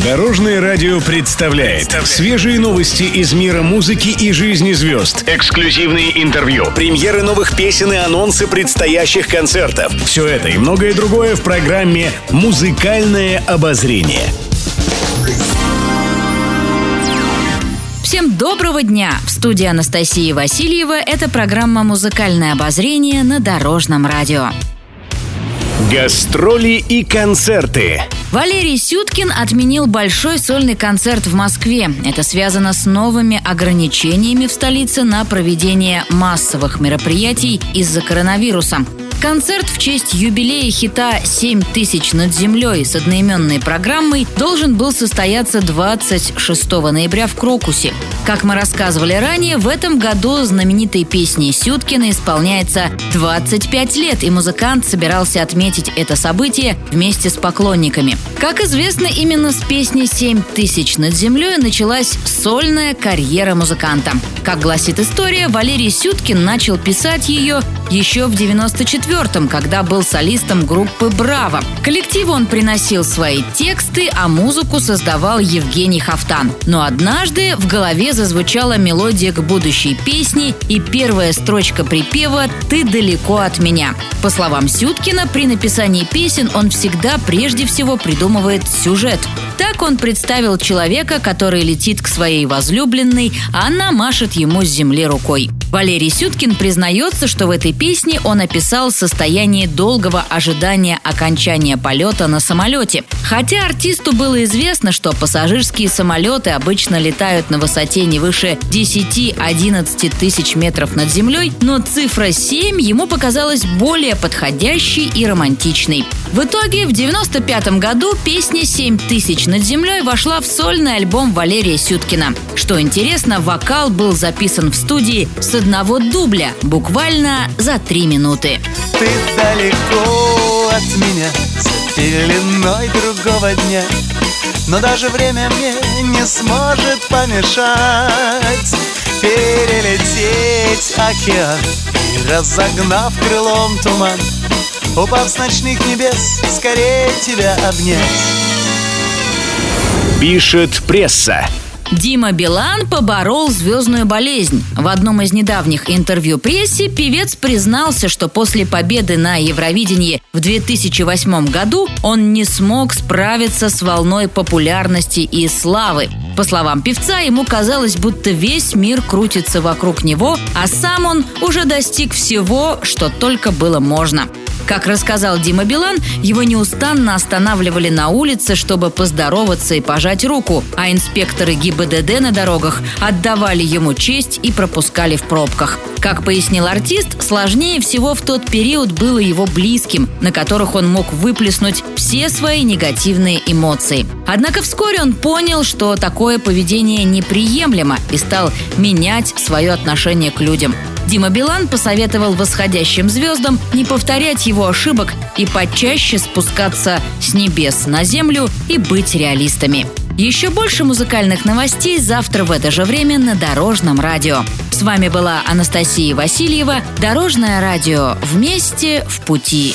Дорожное радио представляет свежие новости из мира музыки и жизни звезд. Эксклюзивные интервью, премьеры новых песен и анонсы предстоящих концертов. Все это и многое другое в программе «Музыкальное обозрение». Всем доброго дня! В студии Анастасии Васильева это программа «Музыкальное обозрение» на Дорожном радио. Гастроли и концерты. Валерий Сюткин отменил большой сольный концерт в Москве. Это связано с новыми ограничениями в столице на проведение массовых мероприятий из-за коронавируса. Концерт в честь юбилея хита «Семь тысяч над землей» с одноименной программой должен был состояться 26 ноября в Крокусе. Как мы рассказывали ранее, в этом году знаменитой песни Сюткина исполняется 25 лет, и музыкант собирался отметить это событие вместе с поклонниками. Как известно, именно с песни «Семь тысяч над землей» началась сольная карьера музыканта. Как гласит история, Валерий Сюткин начал писать ее еще в 94-м, когда был солистом группы «Браво». Коллективу он приносил свои тексты, а музыку создавал Евгений Хафтан. Но однажды в голове зазвучала мелодия к будущей песне, и первая строчка припева «Ты далеко от меня». По словам Сюткина, при написании песен он всегда прежде всего придумывает сюжет. Так он представил человека, который летит к своей возлюбленной, а она машет ему с земли рукой. Валерий Сюткин признается, что в этой песне он описал состояние долгого ожидания окончания полета на самолете. Хотя артисту было известно, что пассажирские самолеты обычно летают на высоте не выше 10-11 тысяч метров над землей, но цифра 7 ему показалась более подходящей и романтичной. В итоге в 95 году песня «Семь тысяч над землей» вошла в сольный альбом Валерия Сюткина. Что интересно, вокал был записан в студии с одного дубля, буквально за три минуты. Ты далеко от меня, за пеленой другого дня Но даже время мне не сможет помешать Перелететь океан и разогнав крылом туман Упав с ночных небес, скорее тебя обнять Пишет пресса. Дима Билан поборол звездную болезнь. В одном из недавних интервью прессе певец признался, что после победы на Евровидении в 2008 году он не смог справиться с волной популярности и славы. По словам певца, ему казалось, будто весь мир крутится вокруг него, а сам он уже достиг всего, что только было можно. Как рассказал Дима Билан, его неустанно останавливали на улице, чтобы поздороваться и пожать руку, а инспекторы ГИБДД на дорогах отдавали ему честь и пропускали в пробках. Как пояснил артист, сложнее всего в тот период было его близким, на которых он мог выплеснуть все свои негативные эмоции. Однако вскоре он понял, что такое поведение неприемлемо и стал менять свое отношение к людям. Дима Билан посоветовал восходящим звездам не повторять его ошибок и почаще спускаться с небес на землю и быть реалистами. Еще больше музыкальных новостей завтра в это же время на Дорожном радио. С вами была Анастасия Васильева. Дорожное радио. Вместе в пути.